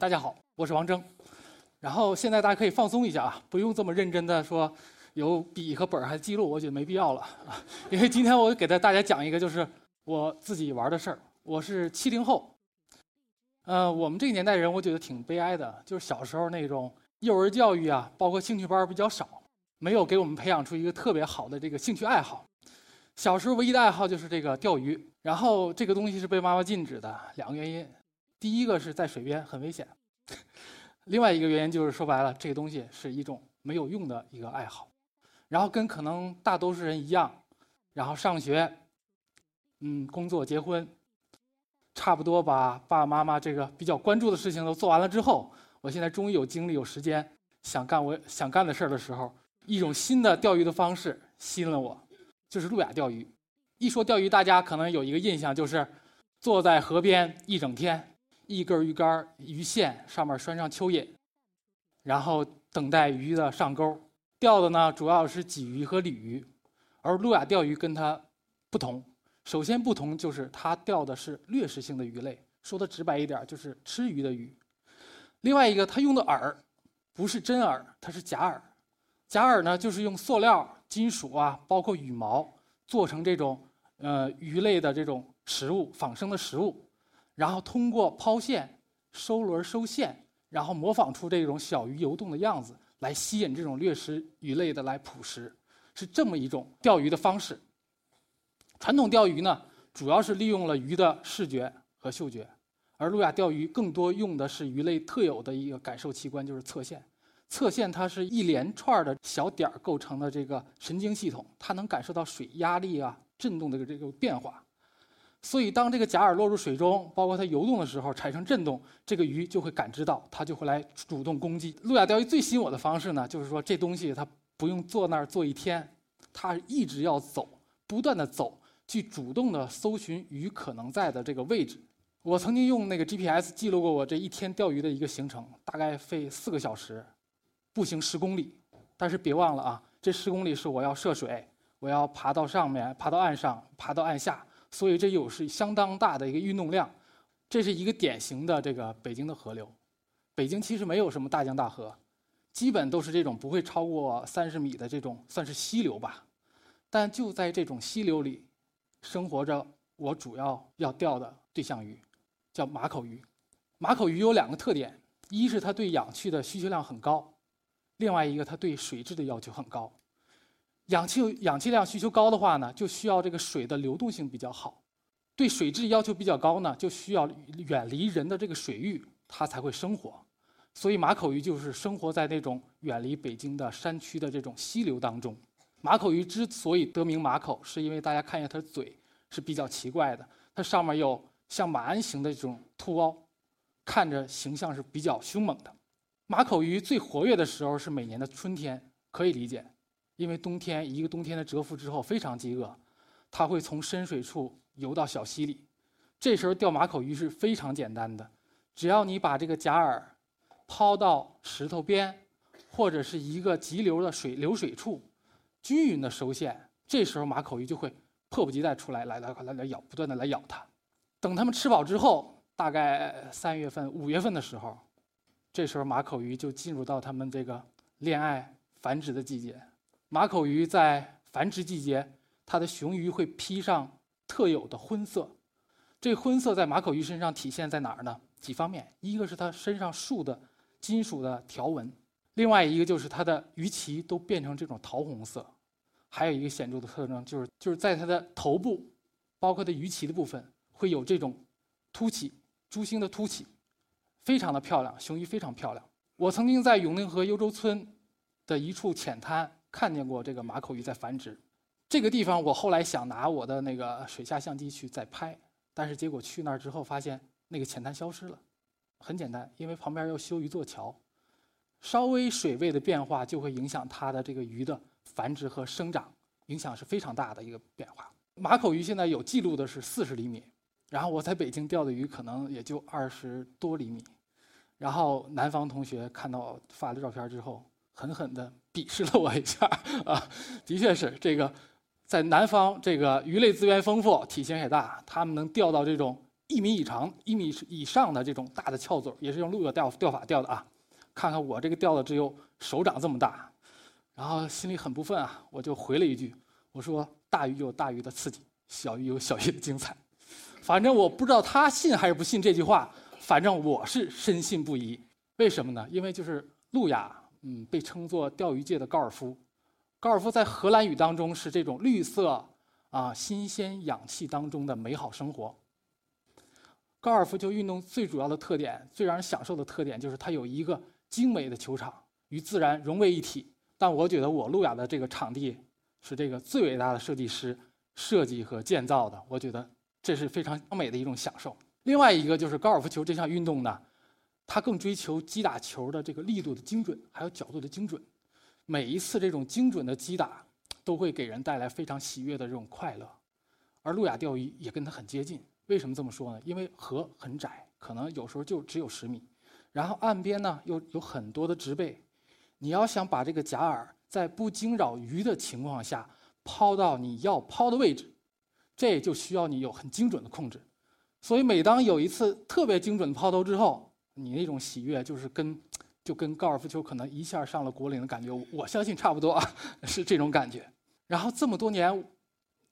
大家好，我是王征。然后现在大家可以放松一下啊，不用这么认真的说有笔和本儿还记录，我觉得没必要了啊。因为今天我给大大家讲一个就是我自己玩的事儿。我是七零后，呃，我们这个年代人我觉得挺悲哀的，就是小时候那种幼儿教育啊，包括兴趣班比较少，没有给我们培养出一个特别好的这个兴趣爱好。小时候唯一的爱好就是这个钓鱼，然后这个东西是被妈妈禁止的，两个原因。第一个是在水边很危险，另外一个原因就是说白了，这个东西是一种没有用的一个爱好，然后跟可能大多数人一样，然后上学，嗯，工作、结婚，差不多把爸爸妈妈这个比较关注的事情都做完了之后，我现在终于有精力、有时间想干我想干的事儿的时候，一种新的钓鱼的方式吸引了我，就是路亚钓鱼。一说钓鱼，大家可能有一个印象就是坐在河边一整天。一根鱼竿、鱼线上面拴上蚯蚓，然后等待鱼的上钩。钓的呢，主要是鲫鱼和鲤鱼。而路亚钓鱼跟它不同，首先不同就是它钓的是掠食性的鱼类，说的直白一点就是吃鱼的鱼。另外一个，它用的饵不是真饵，它是假饵。假饵呢，就是用塑料、金属啊，包括羽毛做成这种呃鱼类的这种食物，仿生的食物。然后通过抛线、收轮、收线，然后模仿出这种小鱼游动的样子，来吸引这种掠食鱼类的来捕食，是这么一种钓鱼的方式。传统钓鱼呢，主要是利用了鱼的视觉和嗅觉，而路亚钓鱼更多用的是鱼类特有的一个感受器官，就是侧线。侧线它是一连串的小点儿构成的这个神经系统，它能感受到水压力啊、震动的这个变化。所以，当这个假饵落入水中，包括它游动的时候产生震动，这个鱼就会感知到，它就会来主动攻击。路亚钓鱼最吸引我的方式呢，就是说这东西它不用坐那儿坐一天，它一直要走，不断的走，去主动的搜寻鱼可能在的这个位置。我曾经用那个 GPS 记录过我这一天钓鱼的一个行程，大概费四个小时，步行十公里。但是别忘了啊，这十公里是我要涉水，我要爬到上面，爬到岸上，爬到岸下。所以这又是相当大的一个运动量，这是一个典型的这个北京的河流。北京其实没有什么大江大河，基本都是这种不会超过三十米的这种算是溪流吧。但就在这种溪流里，生活着我主要要钓的对象鱼，叫马口鱼。马口鱼有两个特点：一是它对氧气的需求量很高，另外一个它对水质的要求很高。氧气氧气量需求高的话呢，就需要这个水的流动性比较好；对水质要求比较高呢，就需要远离人的这个水域，它才会生活。所以马口鱼就是生活在那种远离北京的山区的这种溪流当中。马口鱼之所以得名马口，是因为大家看一下它的嘴是比较奇怪的，它上面有像马鞍形的这种凸凹，看着形象是比较凶猛的。马口鱼最活跃的时候是每年的春天，可以理解。因为冬天一个冬天的蛰伏之后非常饥饿，它会从深水处游到小溪里。这时候钓马口鱼是非常简单的，只要你把这个假饵抛到石头边，或者是一个急流的水流水处，均匀的收线，这时候马口鱼就会迫不及待出来，来来来来咬，不断的来咬它。等它们吃饱之后，大概三月份、五月份的时候，这时候马口鱼就进入到它们这个恋爱繁殖的季节。马口鱼在繁殖季节，它的雄鱼会披上特有的婚色。这婚色在马口鱼身上体现在哪儿呢？几方面，一个是它身上竖的金属的条纹，另外一个就是它的鱼鳍都变成这种桃红色。还有一个显著的特征就是，就是在它的头部，包括它鱼鳍的部分，会有这种凸起，珠星的凸起，非常的漂亮，雄鱼非常漂亮。我曾经在永定河幽州村的一处浅滩。看见过这个马口鱼在繁殖，这个地方我后来想拿我的那个水下相机去再拍，但是结果去那儿之后发现那个浅滩消失了。很简单，因为旁边要修一座桥，稍微水位的变化就会影响它的这个鱼的繁殖和生长，影响是非常大的一个变化。马口鱼现在有记录的是四十厘米，然后我在北京钓的鱼可能也就二十多厘米，然后南方同学看到发的照片之后。狠狠地鄙视了我一下啊！的确是这个，在南方这个鱼类资源丰富，体型也大，他们能钓到这种一米以长、一米以上的这种大的翘嘴，也是用鹿的钓钓法钓的啊。看看我这个钓的只有手掌这么大，然后心里很不忿啊，我就回了一句，我说大鱼有大鱼的刺激，小鱼有小鱼的精彩。反正我不知道他信还是不信这句话，反正我是深信不疑。为什么呢？因为就是路亚，嗯，被称作钓鱼界的高尔夫。高尔夫在荷兰语当中是这种绿色啊、新鲜氧气当中的美好生活。高尔夫球运动最主要的特点、最让人享受的特点就是它有一个精美的球场，与自然融为一体。但我觉得我路亚的这个场地是这个最伟大的设计师设计和建造的，我觉得这是非常美的一种享受。另外一个就是高尔夫球这项运动呢，它更追求击打球的这个力度的精准，还有角度的精准。每一次这种精准的击打，都会给人带来非常喜悦的这种快乐，而路亚钓鱼也跟它很接近。为什么这么说呢？因为河很窄，可能有时候就只有十米，然后岸边呢又有很多的植被，你要想把这个假饵在不惊扰鱼的情况下抛到你要抛的位置，这就需要你有很精准的控制。所以每当有一次特别精准的抛投之后，你那种喜悦就是跟。就跟高尔夫球可能一下上了果岭的感觉，我相信差不多啊，是这种感觉。然后这么多年，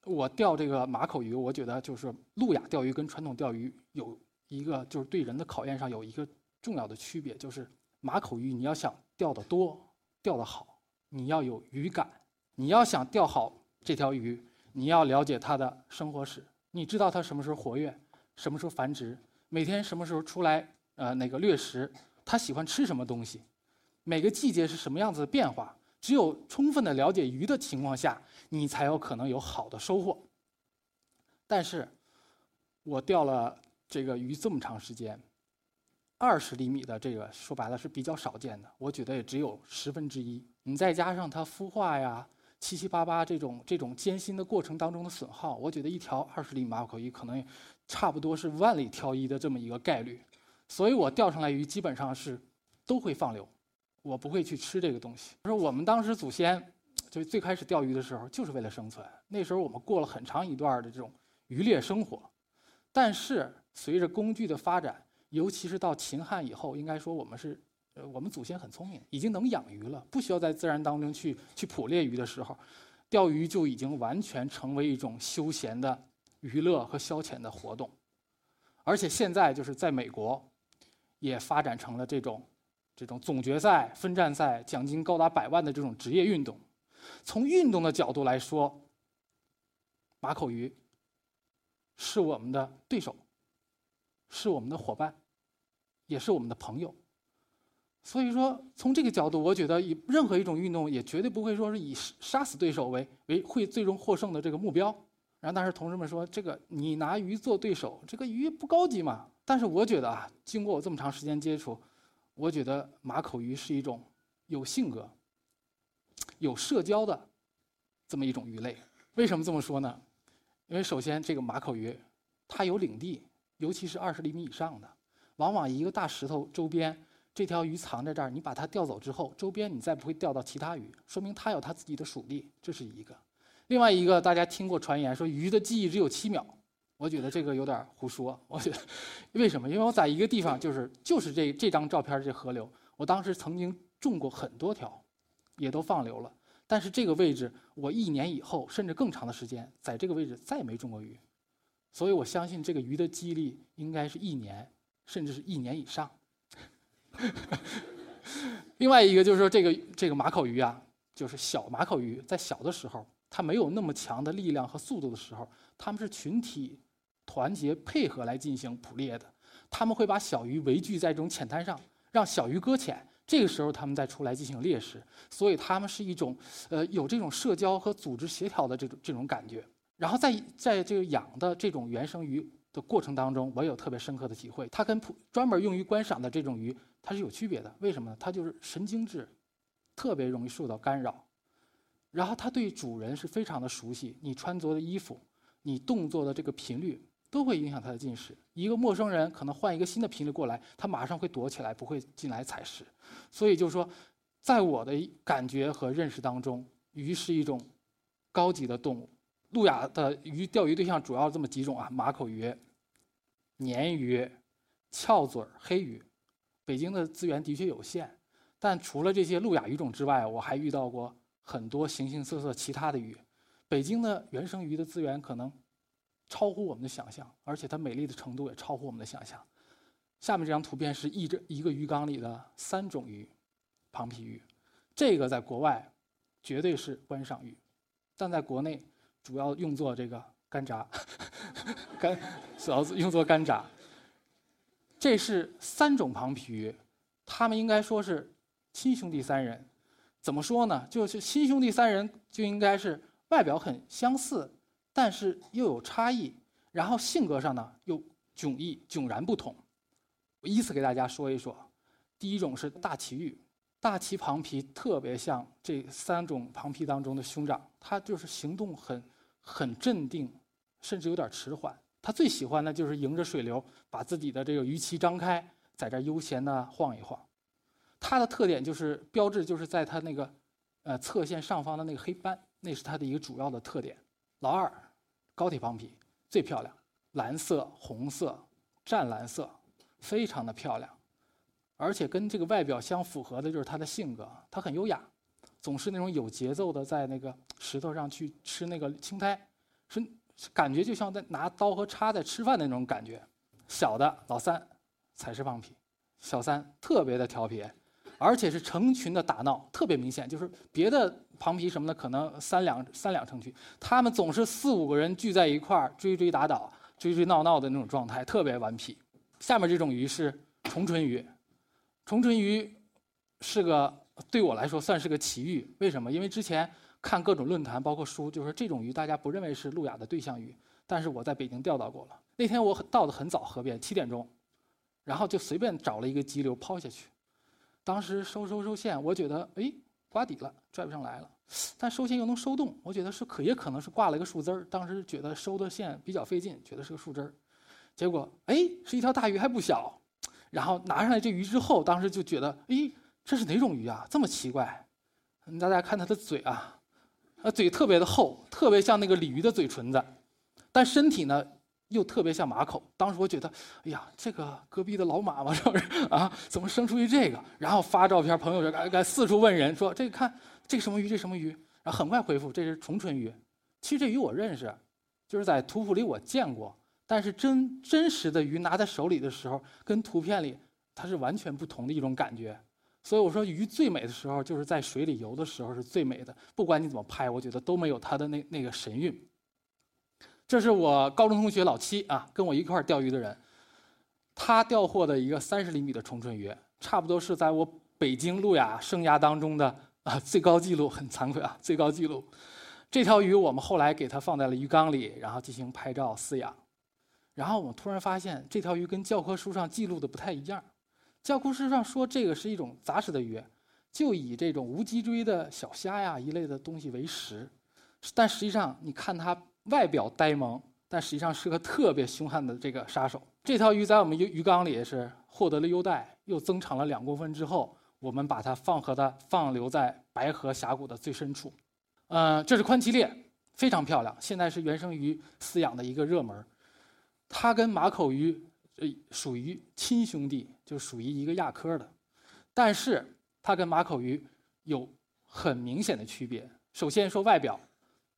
我钓这个马口鱼，我觉得就是路亚钓鱼跟传统钓鱼有一个就是对人的考验上有一个重要的区别，就是马口鱼你要想钓得多、钓得好，你要有鱼感。你要想钓好这条鱼，你要了解它的生活史，你知道它什么时候活跃，什么时候繁殖，每天什么时候出来呃那个掠食。它喜欢吃什么东西？每个季节是什么样子的变化？只有充分的了解鱼的情况下，你才有可能有好的收获。但是，我钓了这个鱼这么长时间，二十厘米的这个说白了是比较少见的，我觉得也只有十分之一。你再加上它孵化呀、七七八八这种这种艰辛的过程当中的损耗，我觉得一条二十厘米马口鱼可能差不多是万里挑一的这么一个概率。所以我钓上来鱼基本上是都会放流，我不会去吃这个东西。说我们当时祖先就最开始钓鱼的时候就是为了生存，那时候我们过了很长一段的这种渔猎生活。但是随着工具的发展，尤其是到秦汉以后，应该说我们是呃我们祖先很聪明，已经能养鱼了，不需要在自然当中去去捕猎鱼的时候，钓鱼就已经完全成为一种休闲的娱乐和消遣的活动。而且现在就是在美国。也发展成了这种，这种总决赛、分站赛，奖金高达百万的这种职业运动。从运动的角度来说，马口鱼是我们的对手，是我们的伙伴，也是我们的朋友。所以说，从这个角度，我觉得以任何一种运动，也绝对不会说是以杀死对手为为会最终获胜的这个目标。然后，但是同事们说，这个你拿鱼做对手，这个鱼不高级嘛？但是我觉得啊，经过我这么长时间接触，我觉得马口鱼是一种有性格、有社交的这么一种鱼类。为什么这么说呢？因为首先这个马口鱼它有领地，尤其是二十厘米以上的，往往一个大石头周边，这条鱼藏在这儿，你把它钓走之后，周边你再不会钓到其他鱼，说明它有它自己的属地，这是一个。另外一个，大家听过传言说鱼的记忆只有七秒。我觉得这个有点胡说。我觉得，为什么？因为我在一个地方，就是就是这这张照片这河流，我当时曾经种过很多条，也都放流了。但是这个位置，我一年以后甚至更长的时间，在这个位置再也没种过鱼。所以我相信这个鱼的记忆力应该是一年，甚至是一年以上。另外一个就是说，这个这个马口鱼啊，就是小马口鱼，在小的时候，它没有那么强的力量和速度的时候，它们是群体。团结配合来进行捕猎的，他们会把小鱼围聚在这种浅滩上，让小鱼搁浅，这个时候他们再出来进行猎食。所以他们是一种，呃，有这种社交和组织协调的这种这种感觉。然后在在这个养的这种原生鱼的过程当中，我有特别深刻的体会，它跟普专门用于观赏的这种鱼它是有区别的。为什么呢？它就是神经质，特别容易受到干扰。然后它对主人是非常的熟悉，你穿着的衣服，你动作的这个频率。都会影响它的进食。一个陌生人可能换一个新的频率过来，它马上会躲起来，不会进来采食。所以就是说，在我的感觉和认识当中，鱼是一种高级的动物。路亚的鱼钓鱼对象主要这么几种啊：马口鱼、鲶鱼、翘嘴黑鱼。北京的资源的确有限，但除了这些路亚鱼种之外，我还遇到过很多形形色色其他的鱼。北京的原生鱼的资源可能超乎我们的想象，而且它美丽的程度也超乎我们的想象。下面这张图片是一这一个鱼缸里的三种鱼，庞皮鱼。这个在国外绝对是观赏鱼，但在国内主要用作这个干炸，干主要用作干炸。这是三种庞皮鱼，他们应该说是亲兄弟三人。怎么说呢？就是亲兄弟三人就应该是外表很相似，但是又有差异，然后性格上呢又迥异、迥然不同。我依次给大家说一说。第一种是大鳍鱼，大鳍庞皮特别像这三种庞皮当中的兄长，它就是行动很很镇定，甚至有点迟缓。它最喜欢的就是迎着水流，把自己的这个鱼鳍张开，在这悠闲地晃一晃。它的特点就是标志，就是在它那个呃侧线上方的那个黑斑，那是它的一个主要的特点。老二，高铁庞皮最漂亮，蓝色、红色、湛蓝色，非常的漂亮。而且跟这个外表相符合的就是它的性格，它很优雅，总是那种有节奏的在那个石头上去吃那个青苔，是。感觉就像在拿刀和叉在吃饭的那种感觉。小的老三，彩石胖皮，小三特别的调皮，而且是成群的打闹，特别明显。就是别的庞皮什么的可能三两三两成群，他们总是四五个人聚在一块儿追追打打、追追闹闹的那种状态，特别顽皮。下面这种鱼是重唇鱼，重唇鱼是个对我来说算是个奇遇。为什么？因为之前。看各种论坛，包括书，就是这种鱼大家不认为是路亚的对象鱼，但是我在北京钓到过了。那天我到的很早，河边七点钟，然后就随便找了一个急流抛下去。当时收收收线，我觉得哎刮底了，拽不上来了，但收线又能收动，我觉得是可也可能是挂了一个树枝儿。当时觉得收的线比较费劲，觉得是个树枝儿，结果哎是一条大鱼还不小。然后拿上来这鱼之后，当时就觉得哎这是哪种鱼啊？这么奇怪。大家看它的嘴啊。呃，嘴特别的厚，特别像那个鲤鱼的嘴唇子，但身体呢又特别像马口。当时我觉得，哎呀，这个隔壁的老马嘛，是不是啊？怎么生出一这个？然后发照片，朋友圈该四处问人说：“这个看这什么鱼？这什么鱼？”然后很快回复：“这是重唇鱼。”其实这鱼我认识，就是在图谱里我见过，但是真真实的鱼拿在手里的时候，跟图片里它是完全不同的一种感觉。所以我说，鱼最美的时候就是在水里游的时候是最美的。不管你怎么拍，我觉得都没有它的那那个神韵。这是我高中同学老七啊，跟我一块儿钓鱼的人，他钓获的一个三十厘米的重唇鱼，差不多是在我北京路亚生涯当中的啊最高纪录，很惭愧啊，最高纪录。这条鱼我们后来给它放在了鱼缸里，然后进行拍照饲养。然后我们突然发现，这条鱼跟教科书上记录的不太一样。教科书上说这个是一种杂食的鱼，就以这种无脊椎的小虾呀一类的东西为食，但实际上你看它外表呆萌，但实际上是个特别凶悍的这个杀手。这条鱼在我们鱼鱼缸里是获得了优待，又增长了两公分之后，我们把它放和它放流在白河峡谷的最深处。嗯，这是宽鳍裂，非常漂亮，现在是原生鱼饲养的一个热门。它跟马口鱼。呃，属于亲兄弟，就属于一个亚科的，但是它跟马口鱼有很明显的区别。首先说外表，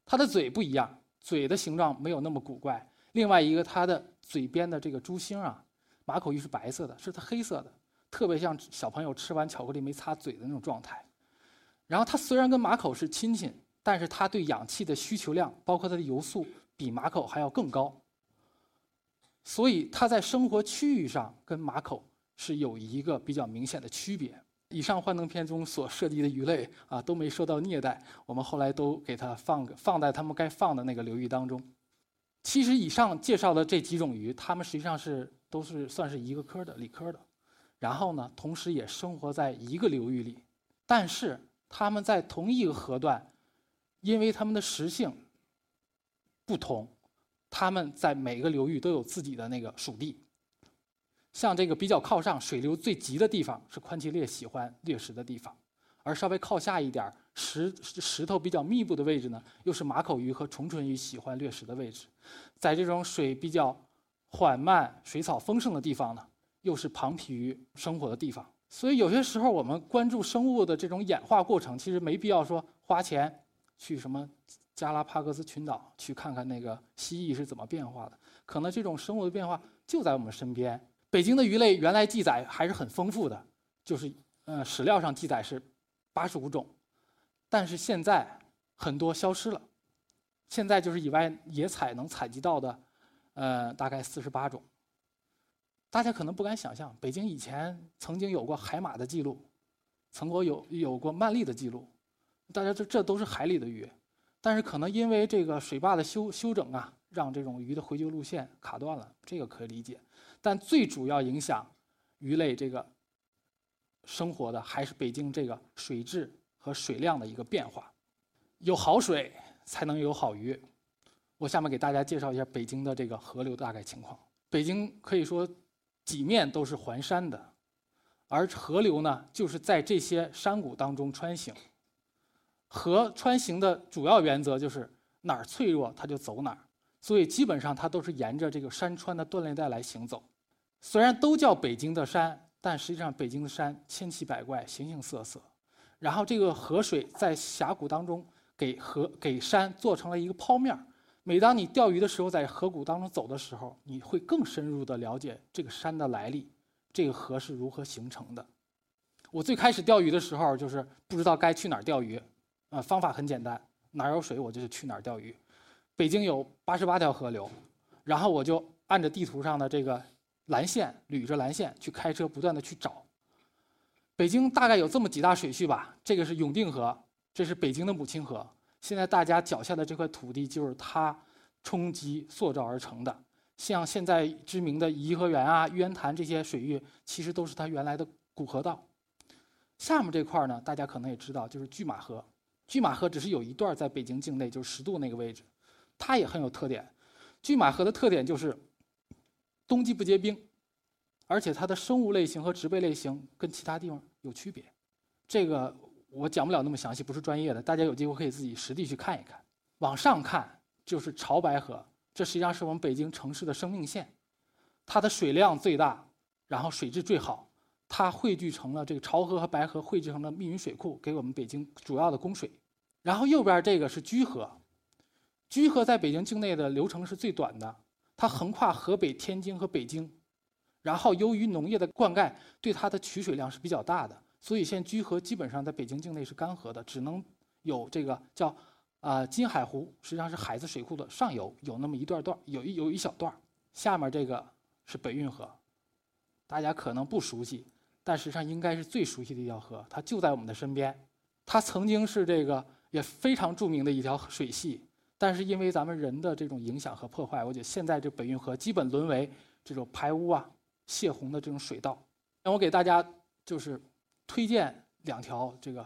它的嘴不一样，嘴的形状没有那么古怪。另外一个，它的嘴边的这个珠星啊，马口鱼是白色的，是它黑色的，特别像小朋友吃完巧克力没擦嘴的那种状态。然后它虽然跟马口是亲戚，但是它对氧气的需求量，包括它的游速，比马口还要更高。所以它在生活区域上跟马口是有一个比较明显的区别。以上幻灯片中所涉及的鱼类啊都没受到虐待，我们后来都给它放放在它们该放的那个流域当中。其实以上介绍的这几种鱼，它们实际上是都是算是一个科的，理科的。然后呢，同时也生活在一个流域里，但是它们在同一个河段，因为它们的食性不同。它们在每个流域都有自己的那个属地，像这个比较靠上、水流最急的地方是宽鳍裂喜欢掠食的地方，而稍微靠下一点石石头比较密布的位置呢，又是马口鱼和重唇鱼喜欢掠食的位置。在这种水比较缓慢、水草丰盛的地方呢，又是庞皮鱼生活的地方。所以有些时候我们关注生物的这种演化过程，其实没必要说花钱去什么加拉帕戈斯群岛去看看那个蜥蜴是怎么变化的。可能这种生物的变化就在我们身边。北京的鱼类原来记载还是很丰富的，就是呃史料上记载是八十五种，但是现在很多消失了。现在就是野外野采能采集到的，呃，大概四十八种。大家可能不敢想象，北京以前曾经有过海马的记录，曾国有有过鳗鲡的记录，大家这这都是海里的鱼，但是可能因为这个水坝的修修整啊，让这种鱼的回游路线卡断了，这个可以理解。但最主要影响鱼类这个生活的，还是北京这个水质和水量的一个变化，有好水。才能有好鱼。我下面给大家介绍一下北京的这个河流大概情况。北京可以说几面都是环山的，而河流呢就是在这些山谷当中穿行。河穿行的主要原则就是哪儿脆弱它就走哪儿，所以基本上它都是沿着这个山川的断裂带来行走。虽然都叫北京的山，但实际上北京的山千奇百怪、形形色色。然后这个河水在峡谷当中。给河给山做成了一个剖面每当你钓鱼的时候，在河谷当中走的时候，你会更深入的了解这个山的来历，这个河是如何形成的。我最开始钓鱼的时候，就是不知道该去哪儿钓鱼，啊，方法很简单，哪儿有水我就去哪儿钓鱼。北京有八十八条河流，然后我就按着地图上的这个蓝线捋着蓝线去开车，不断的去找。北京大概有这么几大水系吧，这个是永定河。这是北京的母亲河，现在大家脚下的这块土地就是它冲击塑造而成的。像现在知名的颐和园啊、玉渊潭这些水域，其实都是它原来的古河道。下面这块呢，大家可能也知道，就是拒马河。拒马河只是有一段在北京境内，就是十渡那个位置，它也很有特点。拒马河的特点就是冬季不结冰，而且它的生物类型和植被类型跟其他地方有区别。这个。我讲不了那么详细，不是专业的，大家有机会可以自己实地去看一看。往上看就是潮白河，这实际上是我们北京城市的生命线，它的水量最大，然后水质最好，它汇聚成了这个潮河和白河汇聚成了密云水库，给我们北京主要的供水。然后右边这个是居河，居河在北京境内的流程是最短的，它横跨河北、天津和北京，然后由于农业的灌溉，对它的取水量是比较大的。所以现在居河基本上在北京境内是干涸的，只能有这个叫啊金海湖，实际上是海子水库的上游有那么一段段，有一有一小段下面这个是北运河，大家可能不熟悉，但实际上应该是最熟悉的一条河，它就在我们的身边。它曾经是这个也非常著名的一条水系，但是因为咱们人的这种影响和破坏，我觉得现在这北运河基本沦为这种排污啊、泄洪的这种水道。那我给大家就是。推荐两条这个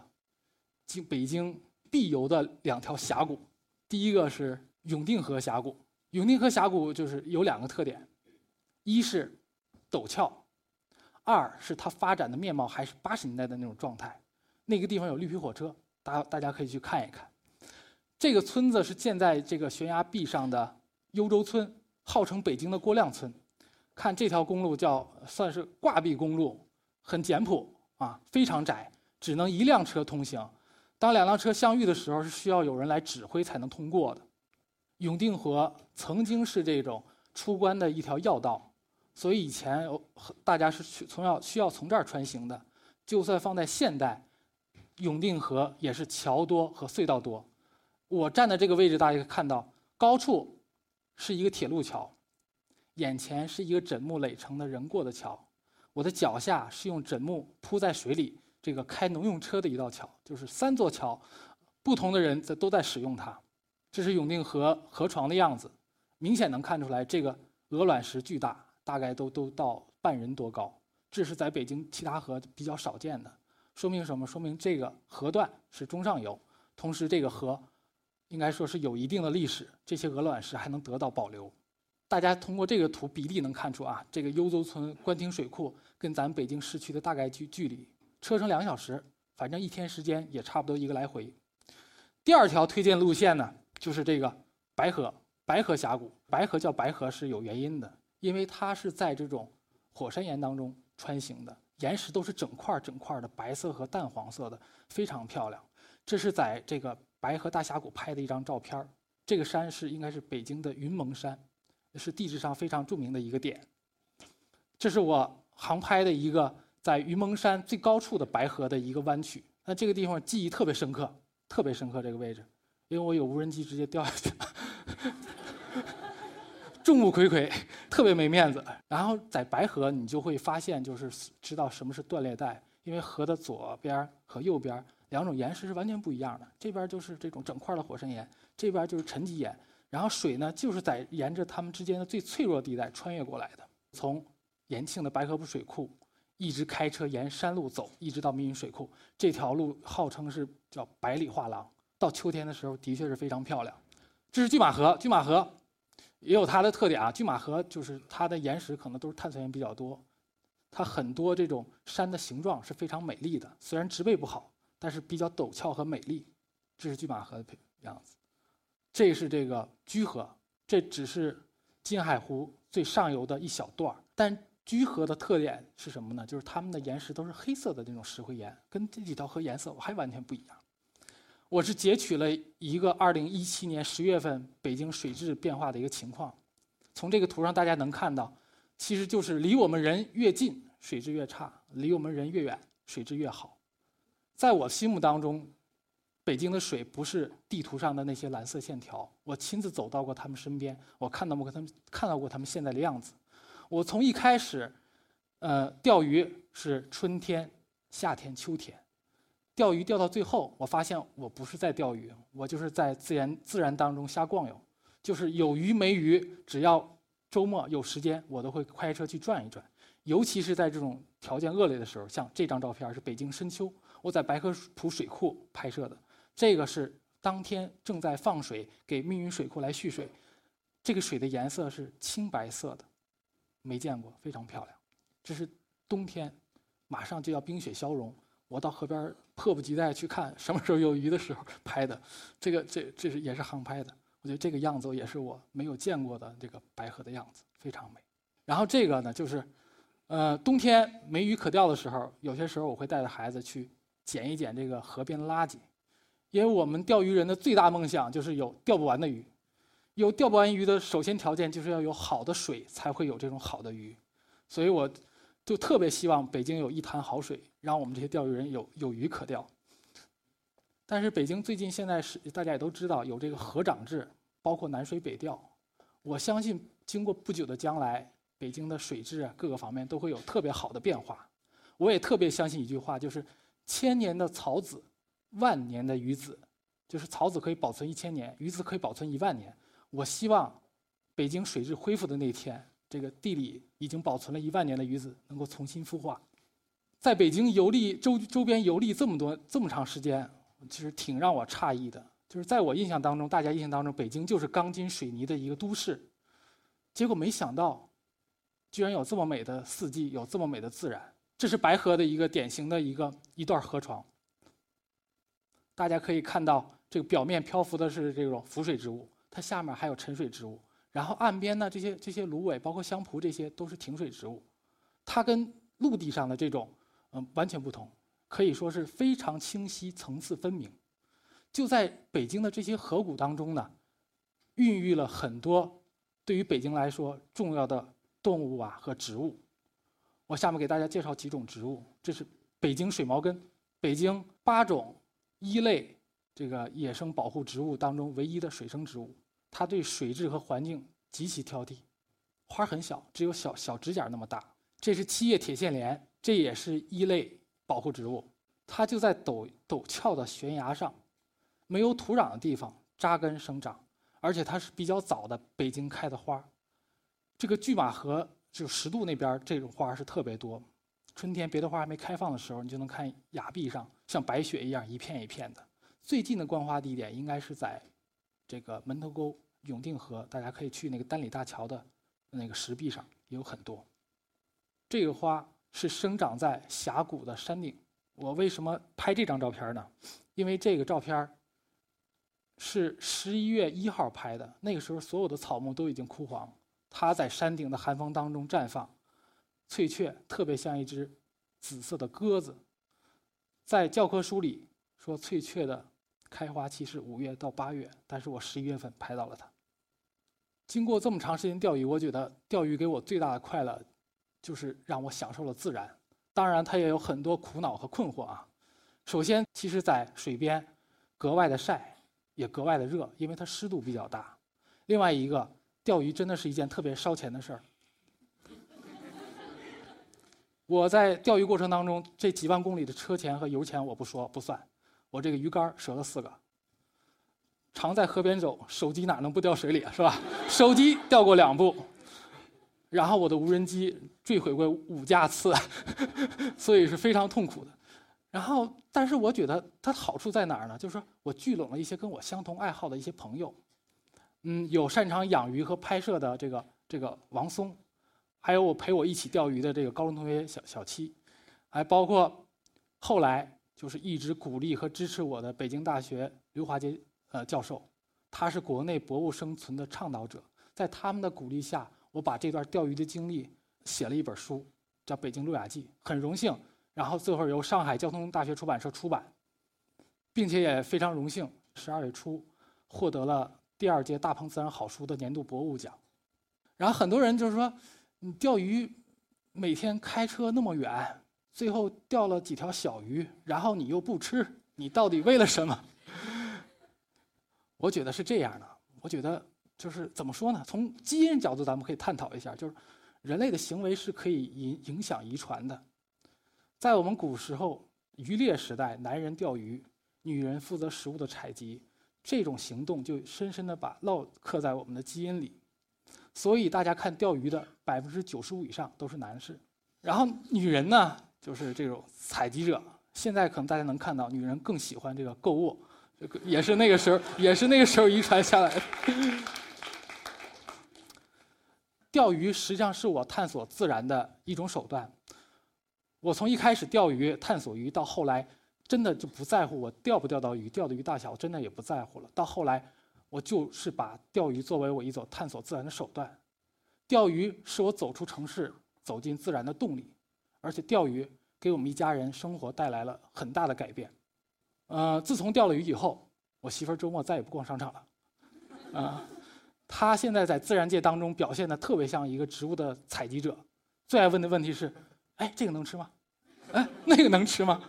京北京必游的两条峡谷，第一个是永定河峡谷。永定河峡谷就是有两个特点，一是陡峭，二是它发展的面貌还是八十年代的那种状态。那个地方有绿皮火车，大大家可以去看一看。这个村子是建在这个悬崖壁上的幽州村，号称北京的郭亮村。看这条公路叫算是挂壁公路，很简朴。啊，非常窄，只能一辆车通行。当两辆车相遇的时候，是需要有人来指挥才能通过的。永定河曾经是这种出关的一条要道，所以以前大家是去从要需要从这儿穿行的。就算放在现代，永定河也是桥多和隧道多。我站的这个位置，大家可以看到高处是一个铁路桥，眼前是一个枕木垒成的人过的桥。我的脚下是用枕木铺在水里，这个开农用车的一道桥，就是三座桥，不同的人在都在使用它。这是永定河河床的样子，明显能看出来，这个鹅卵石巨大，大概都都到半人多高。这是在北京其他河比较少见的，说明什么？说明这个河段是中上游，同时这个河应该说是有一定的历史，这些鹅卵石还能得到保留。大家通过这个图比例能看出啊，这个幽州村官厅水库跟咱北京市区的大概距距离，车程两小时，反正一天时间也差不多一个来回。第二条推荐路线呢，就是这个白河白河峡谷。白河叫白河是有原因的，因为它是在这种火山岩当中穿行的，岩石都是整块整块的白色和淡黄色的，非常漂亮。这是在这个白河大峡谷拍的一张照片这个山是应该是北京的云蒙山，是地质上非常著名的一个点。这是我航拍的一个在云蒙山最高处的白河的一个弯曲。那这个地方记忆特别深刻，特别深刻这个位置，因为我有无人机直接掉下去，众目睽睽，特别没面子。然后在白河，你就会发现，就是知道什么是断裂带，因为河的左边和右边两种岩石是完全不一样的。这边就是这种整块的火山岩，这边就是沉积岩。然后水呢，就是在沿着它们之间的最脆弱地带穿越过来的，从延庆的白河铺水库。一直开车沿山路走，一直到密云水库。这条路号称是叫百里画廊，到秋天的时候的确是非常漂亮。这是拒马河，拒马河也有它的特点啊。拒马河就是它的岩石可能都是碳酸盐比较多，它很多这种山的形状是非常美丽的，虽然植被不好，但是比较陡峭和美丽。这是拒马河的样子。这是这个居河，这只是金海湖最上游的一小段但。居河的特点是什么呢？就是它们的岩石都是黑色的那种石灰岩，跟这几条河颜色还完全不一样。我是截取了一个2017年10月份北京水质变化的一个情况。从这个图上大家能看到，其实就是离我们人越近，水质越差；离我们人越远，水质越好。在我心目当中，北京的水不是地图上的那些蓝色线条。我亲自走到过他们身边，我看到过他们，看到过他们现在的样子。我从一开始，呃，钓鱼是春天、夏天、秋天，钓鱼钓到最后，我发现我不是在钓鱼，我就是在自然自然当中瞎逛悠，就是有鱼没鱼，只要周末有时间，我都会开车去转一转。尤其是在这种条件恶劣的时候，像这张照片是北京深秋，我在白河浦水库拍摄的，这个是当天正在放水给密云水库来蓄水，这个水的颜色是青白色的。没见过，非常漂亮。这是冬天，马上就要冰雪消融，我到河边迫不及待去看什么时候有鱼的时候拍的。这个这这是也是航拍的，我觉得这个样子也是我没有见过的这个白河的样子，非常美。然后这个呢，就是，呃，冬天没鱼可钓的时候，有些时候我会带着孩子去捡一捡这个河边的垃圾，因为我们钓鱼人的最大梦想就是有钓不完的鱼。有钓不完鱼的首先条件就是要有好的水，才会有这种好的鱼，所以我就特别希望北京有一潭好水，让我们这些钓鱼人有有鱼可钓。但是北京最近现在是大家也都知道有这个河长制，包括南水北调。我相信经过不久的将来，北京的水质各个方面都会有特别好的变化。我也特别相信一句话，就是千年的草籽，万年的鱼籽，就是草籽可以保存一千年，鱼籽可以保存一万年。我希望北京水质恢复的那天，这个地里已经保存了一万年的鱼子能够重新孵化。在北京游历周周边游历这么多这么长时间，其实挺让我诧异的。就是在我印象当中，大家印象当中，北京就是钢筋水泥的一个都市，结果没想到，居然有这么美的四季，有这么美的自然。这是白河的一个典型的一个一段河床。大家可以看到，这个表面漂浮的是这种浮水植物。它下面还有沉水植物，然后岸边呢，这些这些芦苇，包括香蒲，这些都是停水植物。它跟陆地上的这种，嗯，完全不同，可以说是非常清晰、层次分明。就在北京的这些河谷当中呢，孕育了很多对于北京来说重要的动物啊和植物。我下面给大家介绍几种植物，这是北京水毛根，北京八种一类这个野生保护植物当中唯一的水生植物。它对水质和环境极其挑剔，花很小，只有小小指甲那么大。这是七叶铁线莲，这也是一类保护植物。它就在陡陡峭的悬崖上，没有土壤的地方扎根生长，而且它是比较早的北京开的花。这个拒马河就十渡那边这种花是特别多，春天别的花还没开放的时候，你就能看崖壁上像白雪一样一片一片的。最近的观花地点应该是在这个门头沟。永定河，大家可以去那个丹里大桥的那个石壁上，也有很多。这个花是生长在峡谷的山顶。我为什么拍这张照片呢？因为这个照片是十一月一号拍的，那个时候所有的草木都已经枯黄，它在山顶的寒风当中绽放，翠雀特别像一只紫色的鸽子。在教科书里说翠雀的开花期是五月到八月，但是我十一月份拍到了它。经过这么长时间钓鱼，我觉得钓鱼给我最大的快乐，就是让我享受了自然。当然，它也有很多苦恼和困惑啊。首先，其实，在水边格外的晒，也格外的热，因为它湿度比较大。另外一个，钓鱼真的是一件特别烧钱的事儿。我在钓鱼过程当中，这几万公里的车钱和油钱我不说不算，我这个鱼竿折了四个。常在河边走，手机哪能不掉水里啊？是吧？手机掉过两部，然后我的无人机坠毁过五架次，所以是非常痛苦的。然后，但是我觉得它好处在哪儿呢？就是说我聚拢了一些跟我相同爱好的一些朋友，嗯，有擅长养鱼和拍摄的这个这个王松，还有我陪我一起钓鱼的这个高中同学小小七，还包括后来就是一直鼓励和支持我的北京大学刘华杰。呃，教授，他是国内博物生存的倡导者，在他们的鼓励下，我把这段钓鱼的经历写了一本书，叫《北京路亚记》，很荣幸，然后最后由上海交通大学出版社出版，并且也非常荣幸，十二月初获得了第二届大鹏自然好书的年度博物奖。然后很多人就是说，你钓鱼每天开车那么远，最后钓了几条小鱼，然后你又不吃，你到底为了什么？我觉得是这样的，我觉得就是怎么说呢？从基因角度，咱们可以探讨一下，就是人类的行为是可以影影响遗传的。在我们古时候渔猎时代，男人钓鱼，女人负责食物的采集，这种行动就深深的把烙刻在我们的基因里。所以大家看钓鱼的百分之九十五以上都是男士，然后女人呢就是这种采集者。现在可能大家能看到，女人更喜欢这个购物。也是那个时候，也是那个时候遗传下来的。钓鱼实际上是我探索自然的一种手段。我从一开始钓鱼、探索鱼，到后来真的就不在乎我钓不钓到鱼，钓的鱼大小，我真的也不在乎了。到后来，我就是把钓鱼作为我一种探索自然的手段。钓鱼是我走出城市、走进自然的动力，而且钓鱼给我们一家人生活带来了很大的改变。呃，自从钓了鱼以后，我媳妇儿周末再也不逛商场了。啊，她现在在自然界当中表现的特别像一个植物的采集者，最爱问的问题是：哎，这个能吃吗？哎，那个能吃吗？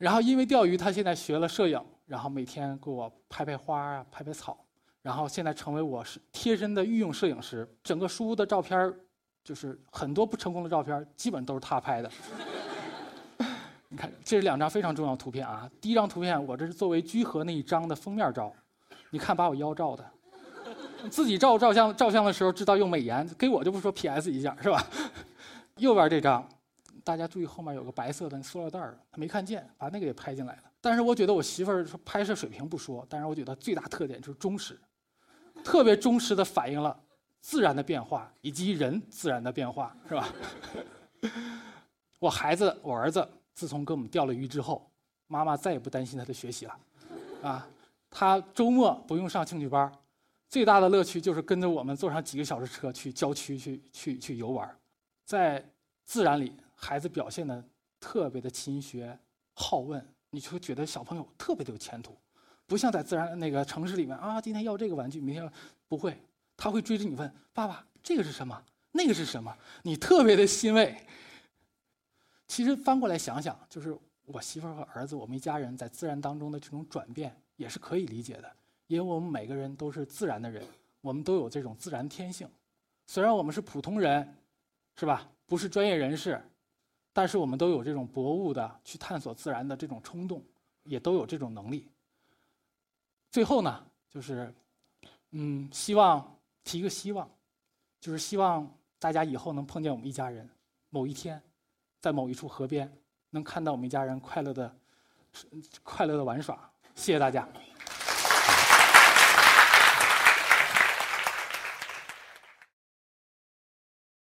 然后因为钓鱼，他现在学了摄影，然后每天给我拍拍花啊，拍拍草，然后现在成为我是贴身的御用摄影师。整个书屋的照片就是很多不成功的照片，基本都是他拍的。你看，这是两张非常重要的图片啊！第一张图片，我这是作为居合那一张的封面照，你看把我腰照的，自己照照相照相的时候知道用美颜，给我就不说 PS 一下是吧？右边这张，大家注意后面有个白色的塑料袋儿，他没看见，把那个也拍进来了。但是我觉得我媳妇儿拍摄水平不说，但是我觉得最大特点就是忠实，特别忠实的反映了自然的变化以及人自然的变化，是吧？我孩子，我儿子。自从跟我们钓了鱼之后，妈妈再也不担心他的学习了，啊，他周末不用上兴趣班，最大的乐趣就是跟着我们坐上几个小时车去郊区去去去游玩，在自然里，孩子表现的特别的勤学好问，你就觉得小朋友特别的有前途，不像在自然那个城市里面啊，今天要这个玩具，明天要不会，他会追着你问爸爸这个是什么，那个是什么，你特别的欣慰。其实翻过来想想，就是我媳妇儿和儿子，我们一家人在自然当中的这种转变，也是可以理解的。因为我们每个人都是自然的人，我们都有这种自然天性。虽然我们是普通人，是吧？不是专业人士，但是我们都有这种博物的去探索自然的这种冲动，也都有这种能力。最后呢，就是，嗯，希望提一个希望，就是希望大家以后能碰见我们一家人，某一天。在某一处河边，能看到我们一家人快乐的、快乐的玩耍。谢谢大家。